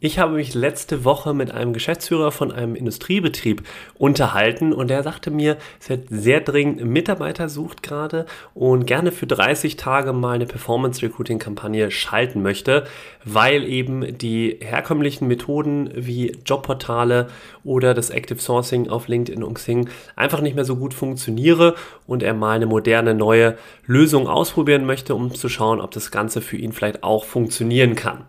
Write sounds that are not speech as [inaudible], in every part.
Ich habe mich letzte Woche mit einem Geschäftsführer von einem Industriebetrieb unterhalten und er sagte mir, dass er sehr dringend Mitarbeiter sucht gerade und gerne für 30 Tage mal eine Performance Recruiting Kampagne schalten möchte, weil eben die herkömmlichen Methoden wie Jobportale oder das Active Sourcing auf LinkedIn und Xing einfach nicht mehr so gut funktioniere und er mal eine moderne neue Lösung ausprobieren möchte, um zu schauen, ob das Ganze für ihn vielleicht auch funktionieren kann.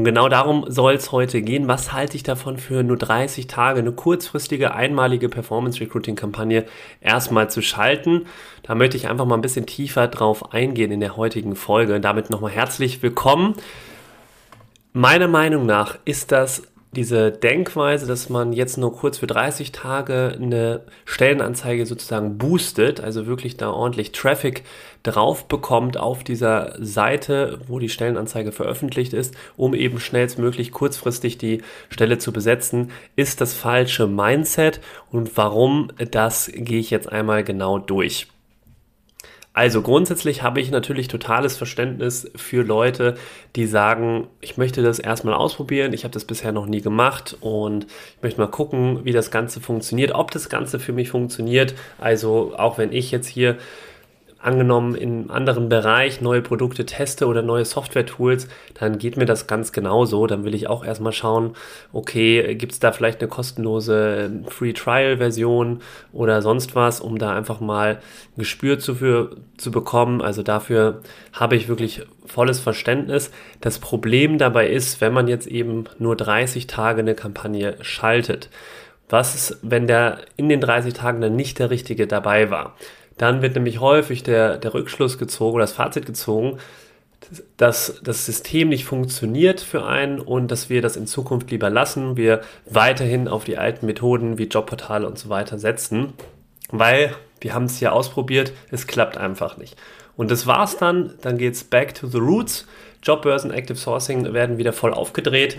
Und genau darum soll es heute gehen. Was halte ich davon für nur 30 Tage eine kurzfristige, einmalige Performance-Recruiting-Kampagne erstmal zu schalten? Da möchte ich einfach mal ein bisschen tiefer drauf eingehen in der heutigen Folge. Damit nochmal herzlich willkommen. Meiner Meinung nach ist das diese Denkweise, dass man jetzt nur kurz für 30 Tage eine Stellenanzeige sozusagen boostet, also wirklich da ordentlich Traffic drauf bekommt auf dieser Seite, wo die Stellenanzeige veröffentlicht ist, um eben schnellstmöglich kurzfristig die Stelle zu besetzen, ist das falsche Mindset. Und warum, das gehe ich jetzt einmal genau durch. Also grundsätzlich habe ich natürlich totales Verständnis für Leute, die sagen, ich möchte das erstmal ausprobieren, ich habe das bisher noch nie gemacht und ich möchte mal gucken, wie das Ganze funktioniert, ob das Ganze für mich funktioniert. Also auch wenn ich jetzt hier angenommen in einem anderen Bereich neue Produkte teste oder neue Software-Tools, dann geht mir das ganz genauso. Dann will ich auch erstmal schauen, okay, gibt es da vielleicht eine kostenlose Free-Trial-Version oder sonst was, um da einfach mal ein Gespür zu, für, zu bekommen. Also dafür habe ich wirklich volles Verständnis. Das Problem dabei ist, wenn man jetzt eben nur 30 Tage eine Kampagne schaltet. Was ist, wenn der in den 30 Tagen dann nicht der Richtige dabei war? Dann wird nämlich häufig der, der Rückschluss gezogen oder das Fazit gezogen, dass das System nicht funktioniert für einen und dass wir das in Zukunft lieber lassen, wir weiterhin auf die alten Methoden wie Jobportale und so weiter setzen, weil wir haben es ja ausprobiert, es klappt einfach nicht. Und das war's dann, dann geht's back to the roots. Jobbörsen, Active Sourcing werden wieder voll aufgedreht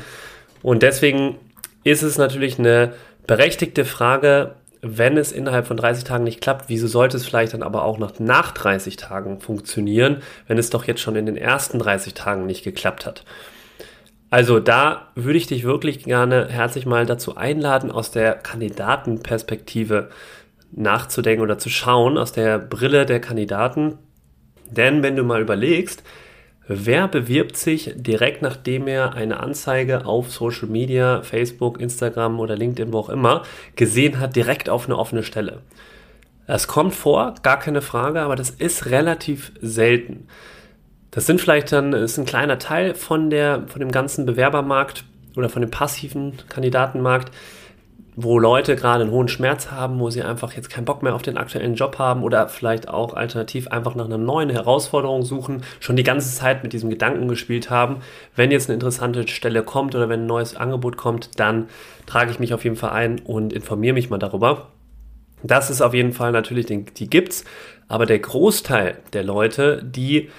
und deswegen ist es natürlich eine berechtigte Frage, wenn es innerhalb von 30 Tagen nicht klappt, wieso sollte es vielleicht dann aber auch noch nach 30 Tagen funktionieren, wenn es doch jetzt schon in den ersten 30 Tagen nicht geklappt hat? Also da würde ich dich wirklich gerne herzlich mal dazu einladen, aus der Kandidatenperspektive nachzudenken oder zu schauen, aus der Brille der Kandidaten. Denn wenn du mal überlegst, Wer bewirbt sich direkt nachdem er eine Anzeige auf Social Media, Facebook, Instagram oder LinkedIn, wo auch immer, gesehen hat, direkt auf eine offene Stelle? Das kommt vor, gar keine Frage, aber das ist relativ selten. Das sind vielleicht dann, ist ein kleiner Teil von der, von dem ganzen Bewerbermarkt oder von dem passiven Kandidatenmarkt wo Leute gerade einen hohen Schmerz haben, wo sie einfach jetzt keinen Bock mehr auf den aktuellen Job haben oder vielleicht auch alternativ einfach nach einer neuen Herausforderung suchen, schon die ganze Zeit mit diesem Gedanken gespielt haben, wenn jetzt eine interessante Stelle kommt oder wenn ein neues Angebot kommt, dann trage ich mich auf jeden Fall ein und informiere mich mal darüber. Das ist auf jeden Fall natürlich, die gibt's, aber der Großteil der Leute, die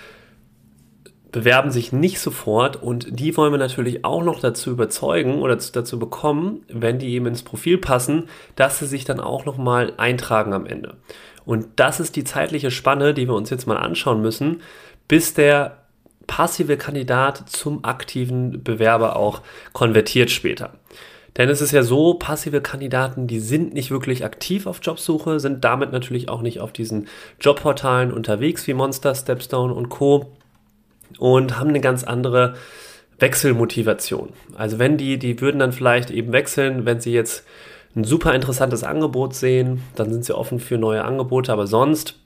bewerben sich nicht sofort und die wollen wir natürlich auch noch dazu überzeugen oder dazu bekommen, wenn die eben ins Profil passen, dass sie sich dann auch noch mal eintragen am Ende. Und das ist die zeitliche Spanne, die wir uns jetzt mal anschauen müssen, bis der passive Kandidat zum aktiven Bewerber auch konvertiert später. Denn es ist ja so, passive Kandidaten, die sind nicht wirklich aktiv auf Jobsuche, sind damit natürlich auch nicht auf diesen Jobportalen unterwegs wie Monster, Stepstone und Co und haben eine ganz andere Wechselmotivation. Also wenn die, die würden dann vielleicht eben wechseln, wenn sie jetzt ein super interessantes Angebot sehen, dann sind sie offen für neue Angebote, aber sonst,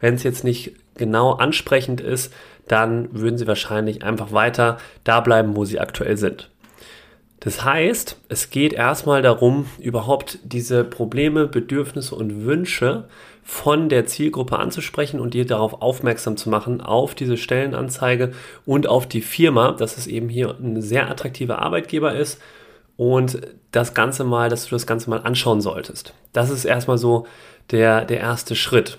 wenn es jetzt nicht genau ansprechend ist, dann würden sie wahrscheinlich einfach weiter da bleiben, wo sie aktuell sind. Das heißt, es geht erstmal darum, überhaupt diese Probleme, Bedürfnisse und Wünsche von der Zielgruppe anzusprechen und dir darauf aufmerksam zu machen, auf diese Stellenanzeige und auf die Firma, dass es eben hier ein sehr attraktiver Arbeitgeber ist und das Ganze mal, dass du das Ganze mal anschauen solltest. Das ist erstmal so der, der erste Schritt.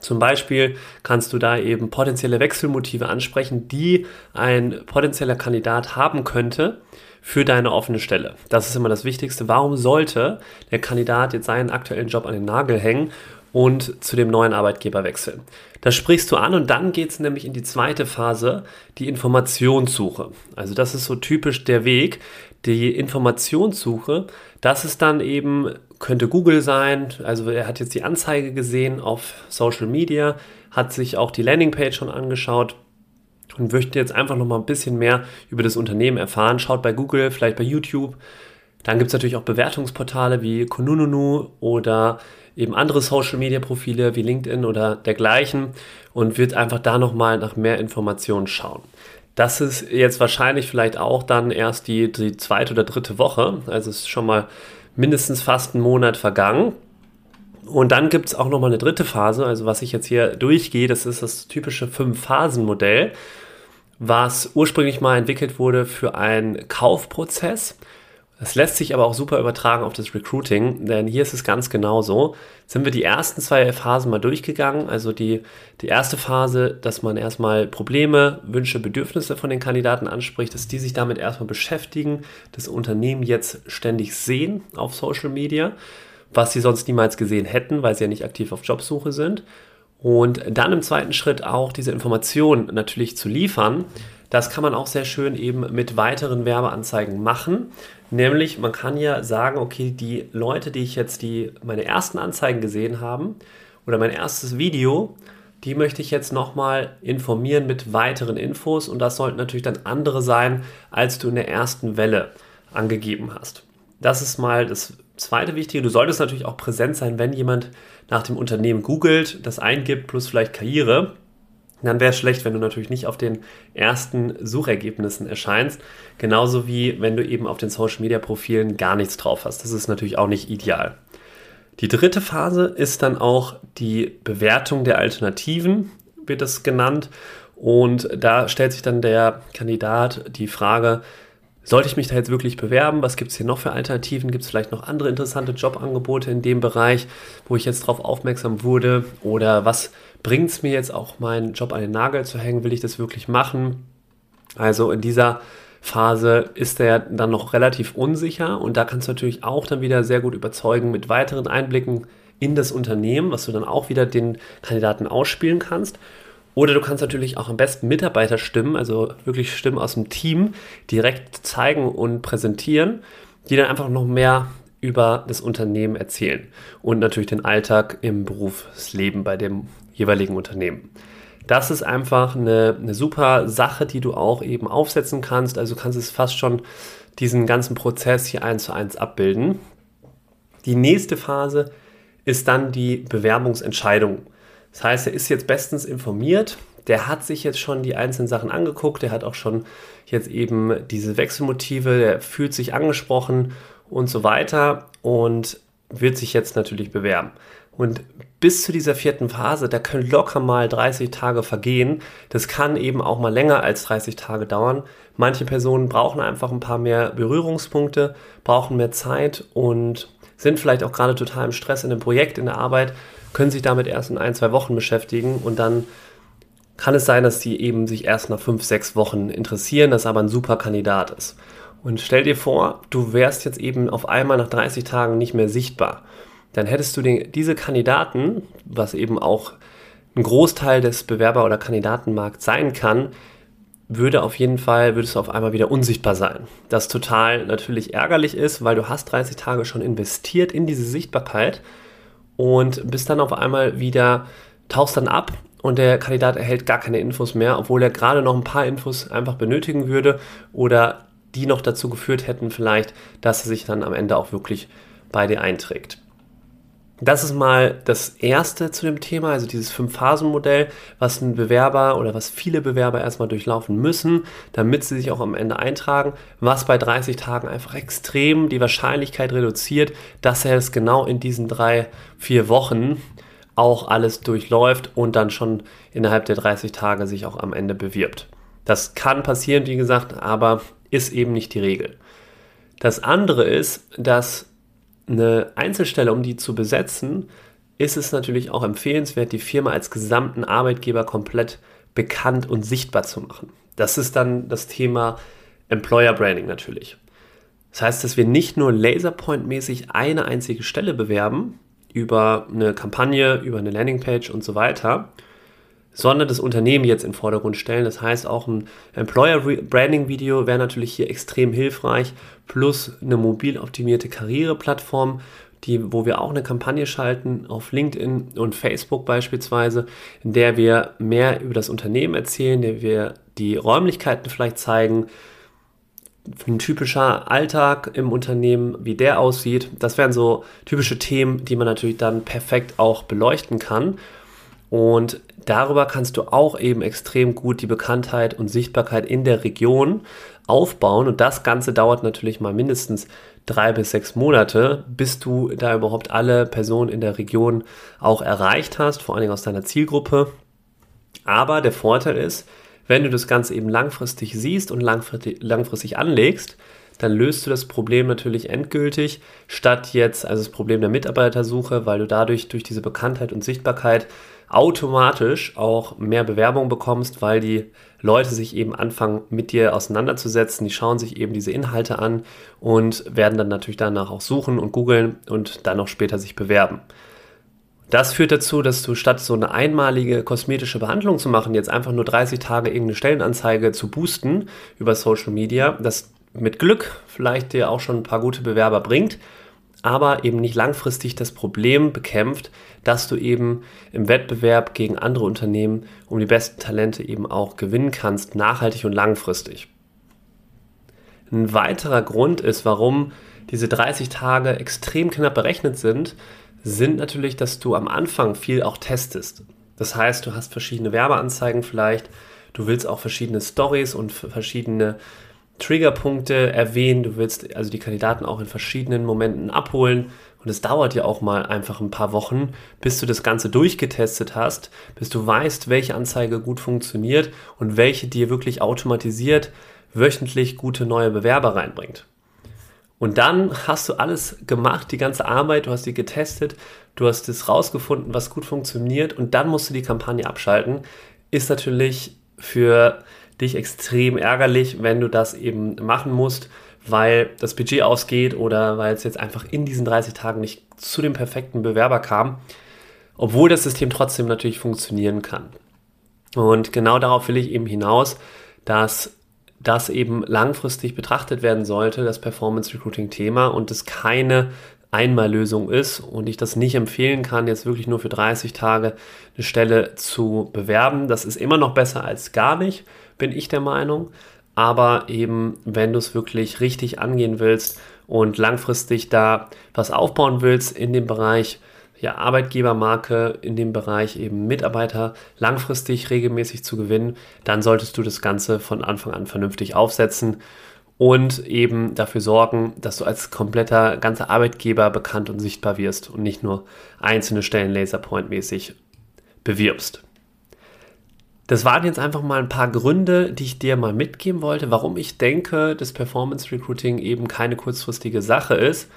Zum Beispiel kannst du da eben potenzielle Wechselmotive ansprechen, die ein potenzieller Kandidat haben könnte für deine offene Stelle. Das ist immer das Wichtigste. Warum sollte der Kandidat jetzt seinen aktuellen Job an den Nagel hängen und zu dem neuen Arbeitgeber wechseln? Das sprichst du an und dann geht es nämlich in die zweite Phase, die Informationssuche. Also das ist so typisch der Weg. Die Informationssuche, das ist dann eben, könnte Google sein, also er hat jetzt die Anzeige gesehen auf Social Media, hat sich auch die Landingpage schon angeschaut und möchte jetzt einfach noch mal ein bisschen mehr über das Unternehmen erfahren, schaut bei Google, vielleicht bei YouTube. Dann gibt es natürlich auch Bewertungsportale wie Kununu oder eben andere Social Media Profile wie LinkedIn oder dergleichen und wird einfach da nochmal nach mehr Informationen schauen. Das ist jetzt wahrscheinlich vielleicht auch dann erst die, die zweite oder dritte Woche. Also es ist schon mal mindestens fast einen Monat vergangen. Und dann gibt es auch nochmal eine dritte Phase. Also was ich jetzt hier durchgehe, das ist das typische Fünf-Phasen-Modell was ursprünglich mal entwickelt wurde für einen Kaufprozess. Das lässt sich aber auch super übertragen auf das Recruiting, denn hier ist es ganz genauso. Sind wir die ersten zwei Phasen mal durchgegangen. Also die, die erste Phase, dass man erstmal Probleme, Wünsche, Bedürfnisse von den Kandidaten anspricht, dass die sich damit erstmal beschäftigen, das Unternehmen jetzt ständig sehen auf Social Media, was sie sonst niemals gesehen hätten, weil sie ja nicht aktiv auf Jobsuche sind. Und dann im zweiten Schritt auch diese Informationen natürlich zu liefern. Das kann man auch sehr schön eben mit weiteren Werbeanzeigen machen. Nämlich, man kann ja sagen, okay, die Leute, die ich jetzt die, meine ersten Anzeigen gesehen haben oder mein erstes Video, die möchte ich jetzt nochmal informieren mit weiteren Infos und das sollten natürlich dann andere sein, als du in der ersten Welle angegeben hast. Das ist mal das zweite Wichtige. Du solltest natürlich auch präsent sein, wenn jemand nach dem Unternehmen googelt, das eingibt, plus vielleicht Karriere, dann wäre es schlecht, wenn du natürlich nicht auf den ersten Suchergebnissen erscheinst. Genauso wie wenn du eben auf den Social Media Profilen gar nichts drauf hast. Das ist natürlich auch nicht ideal. Die dritte Phase ist dann auch die Bewertung der Alternativen, wird das genannt. Und da stellt sich dann der Kandidat die Frage, sollte ich mich da jetzt wirklich bewerben? Was gibt es hier noch für Alternativen? Gibt es vielleicht noch andere interessante Jobangebote in dem Bereich, wo ich jetzt darauf aufmerksam wurde? Oder was bringt es mir jetzt auch, meinen Job an den Nagel zu hängen? Will ich das wirklich machen? Also in dieser Phase ist er dann noch relativ unsicher und da kannst du natürlich auch dann wieder sehr gut überzeugen mit weiteren Einblicken in das Unternehmen, was du dann auch wieder den Kandidaten ausspielen kannst. Oder du kannst natürlich auch am besten Mitarbeiterstimmen, also wirklich Stimmen aus dem Team, direkt zeigen und präsentieren, die dann einfach noch mehr über das Unternehmen erzählen und natürlich den Alltag im Berufsleben bei dem jeweiligen Unternehmen. Das ist einfach eine, eine super Sache, die du auch eben aufsetzen kannst. Also kannst es fast schon diesen ganzen Prozess hier eins zu eins abbilden. Die nächste Phase ist dann die Bewerbungsentscheidung. Das heißt, er ist jetzt bestens informiert, der hat sich jetzt schon die einzelnen Sachen angeguckt, der hat auch schon jetzt eben diese Wechselmotive, der fühlt sich angesprochen und so weiter und wird sich jetzt natürlich bewerben. Und bis zu dieser vierten Phase, da können locker mal 30 Tage vergehen. Das kann eben auch mal länger als 30 Tage dauern. Manche Personen brauchen einfach ein paar mehr Berührungspunkte, brauchen mehr Zeit und sind vielleicht auch gerade total im Stress in dem Projekt, in der Arbeit können sich damit erst in ein, zwei Wochen beschäftigen und dann kann es sein, dass sie eben sich erst nach fünf, sechs Wochen interessieren, das aber ein super Kandidat ist. Und stell dir vor, du wärst jetzt eben auf einmal nach 30 Tagen nicht mehr sichtbar. Dann hättest du den, diese Kandidaten, was eben auch ein Großteil des Bewerber- oder Kandidatenmarkts sein kann, würde auf jeden Fall, würdest du auf einmal wieder unsichtbar sein. Das total natürlich ärgerlich ist, weil du hast 30 Tage schon investiert in diese Sichtbarkeit und bist dann auf einmal wieder, tauchst dann ab und der Kandidat erhält gar keine Infos mehr, obwohl er gerade noch ein paar Infos einfach benötigen würde oder die noch dazu geführt hätten vielleicht, dass er sich dann am Ende auch wirklich bei dir einträgt. Das ist mal das erste zu dem Thema, also dieses Fünf-Phasen-Modell, was ein Bewerber oder was viele Bewerber erstmal durchlaufen müssen, damit sie sich auch am Ende eintragen, was bei 30 Tagen einfach extrem die Wahrscheinlichkeit reduziert, dass er es genau in diesen drei, vier Wochen auch alles durchläuft und dann schon innerhalb der 30 Tage sich auch am Ende bewirbt. Das kann passieren, wie gesagt, aber ist eben nicht die Regel. Das andere ist, dass eine Einzelstelle, um die zu besetzen, ist es natürlich auch empfehlenswert, die Firma als gesamten Arbeitgeber komplett bekannt und sichtbar zu machen. Das ist dann das Thema Employer Branding natürlich. Das heißt, dass wir nicht nur laserpoint-mäßig eine einzige Stelle bewerben über eine Kampagne, über eine Landingpage und so weiter, sondern das Unternehmen jetzt in den Vordergrund stellen. Das heißt, auch ein Employer Branding Video wäre natürlich hier extrem hilfreich, plus eine mobil optimierte Karriereplattform, die, wo wir auch eine Kampagne schalten auf LinkedIn und Facebook beispielsweise, in der wir mehr über das Unternehmen erzählen, in der wir die Räumlichkeiten vielleicht zeigen, ein typischer Alltag im Unternehmen, wie der aussieht. Das wären so typische Themen, die man natürlich dann perfekt auch beleuchten kann. Und darüber kannst du auch eben extrem gut die Bekanntheit und Sichtbarkeit in der Region aufbauen. Und das Ganze dauert natürlich mal mindestens drei bis sechs Monate, bis du da überhaupt alle Personen in der Region auch erreicht hast, vor allen Dingen aus deiner Zielgruppe. Aber der Vorteil ist, wenn du das Ganze eben langfristig siehst und langfristig, langfristig anlegst, dann löst du das Problem natürlich endgültig, statt jetzt also das Problem der Mitarbeitersuche, weil du dadurch durch diese Bekanntheit und Sichtbarkeit automatisch auch mehr Bewerbung bekommst, weil die Leute sich eben anfangen mit dir auseinanderzusetzen, die schauen sich eben diese Inhalte an und werden dann natürlich danach auch suchen und googeln und dann auch später sich bewerben. Das führt dazu, dass du statt so eine einmalige kosmetische Behandlung zu machen, jetzt einfach nur 30 Tage irgendeine Stellenanzeige zu boosten über Social Media, das mit Glück vielleicht dir auch schon ein paar gute Bewerber bringt, aber eben nicht langfristig das Problem bekämpft, dass du eben im Wettbewerb gegen andere Unternehmen um die besten Talente eben auch gewinnen kannst, nachhaltig und langfristig. Ein weiterer Grund ist, warum diese 30 Tage extrem knapp berechnet sind, sind natürlich, dass du am Anfang viel auch testest. Das heißt, du hast verschiedene Werbeanzeigen vielleicht, du willst auch verschiedene Stories und verschiedene Triggerpunkte erwähnen, du willst also die Kandidaten auch in verschiedenen Momenten abholen und es dauert ja auch mal einfach ein paar Wochen, bis du das Ganze durchgetestet hast, bis du weißt, welche Anzeige gut funktioniert und welche dir wirklich automatisiert wöchentlich gute neue Bewerber reinbringt. Und dann hast du alles gemacht, die ganze Arbeit, du hast die getestet, du hast es rausgefunden, was gut funktioniert und dann musst du die Kampagne abschalten. Ist natürlich für dich extrem ärgerlich, wenn du das eben machen musst, weil das Budget ausgeht oder weil es jetzt einfach in diesen 30 Tagen nicht zu dem perfekten Bewerber kam, obwohl das System trotzdem natürlich funktionieren kann. Und genau darauf will ich eben hinaus, dass das eben langfristig betrachtet werden sollte, das Performance Recruiting Thema und es keine Einmallösung ist und ich das nicht empfehlen kann, jetzt wirklich nur für 30 Tage eine Stelle zu bewerben. Das ist immer noch besser als gar nicht bin ich der Meinung. Aber eben, wenn du es wirklich richtig angehen willst und langfristig da was aufbauen willst in dem Bereich ja, Arbeitgebermarke, in dem Bereich eben Mitarbeiter langfristig regelmäßig zu gewinnen, dann solltest du das Ganze von Anfang an vernünftig aufsetzen und eben dafür sorgen, dass du als kompletter ganzer Arbeitgeber bekannt und sichtbar wirst und nicht nur einzelne Stellen laserpoint-mäßig bewirbst. Das waren jetzt einfach mal ein paar Gründe, die ich dir mal mitgeben wollte, warum ich denke, dass Performance Recruiting eben keine kurzfristige Sache ist.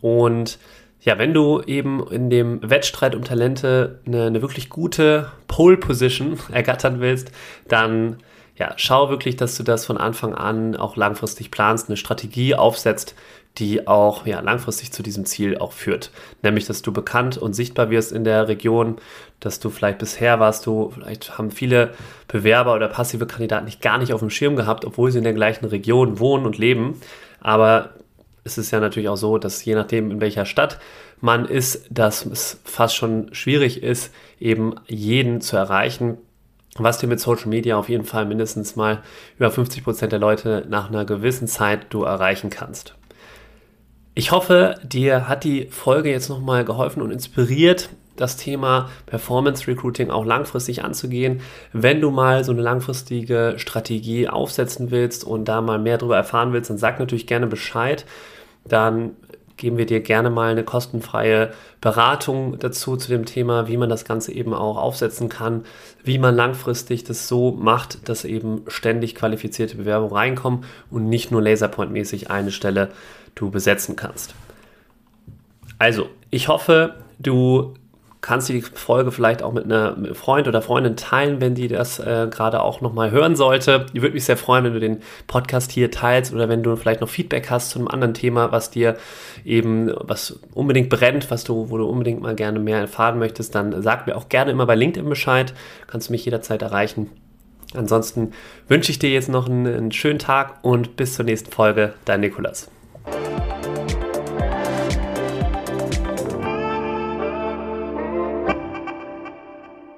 Und ja, wenn du eben in dem Wettstreit um Talente eine, eine wirklich gute Pole Position [laughs] ergattern willst, dann ja, schau wirklich, dass du das von Anfang an auch langfristig planst, eine Strategie aufsetzt, die auch ja, langfristig zu diesem Ziel auch führt. Nämlich, dass du bekannt und sichtbar wirst in der Region, dass du vielleicht bisher warst du, vielleicht haben viele Bewerber oder passive Kandidaten dich gar nicht auf dem Schirm gehabt, obwohl sie in der gleichen Region wohnen und leben. Aber es ist ja natürlich auch so, dass je nachdem, in welcher Stadt man ist, dass es fast schon schwierig ist, eben jeden zu erreichen was dir mit Social Media auf jeden Fall mindestens mal über 50 Prozent der Leute nach einer gewissen Zeit du erreichen kannst. Ich hoffe, dir hat die Folge jetzt nochmal geholfen und inspiriert, das Thema Performance Recruiting auch langfristig anzugehen. Wenn du mal so eine langfristige Strategie aufsetzen willst und da mal mehr darüber erfahren willst, dann sag natürlich gerne Bescheid. Dann geben wir dir gerne mal eine kostenfreie Beratung dazu zu dem Thema, wie man das Ganze eben auch aufsetzen kann, wie man langfristig das so macht, dass eben ständig qualifizierte Bewerbungen reinkommen und nicht nur laserpoint-mäßig eine Stelle du besetzen kannst. Also, ich hoffe, du kannst du die Folge vielleicht auch mit einem Freund oder Freundin teilen, wenn die das äh, gerade auch nochmal hören sollte. Ich würde mich sehr freuen, wenn du den Podcast hier teilst oder wenn du vielleicht noch Feedback hast zu einem anderen Thema, was dir eben, was unbedingt brennt, was du, wo du unbedingt mal gerne mehr erfahren möchtest, dann sag mir auch gerne immer bei LinkedIn Bescheid. Kannst du mich jederzeit erreichen. Ansonsten wünsche ich dir jetzt noch einen, einen schönen Tag und bis zur nächsten Folge. Dein Nikolas.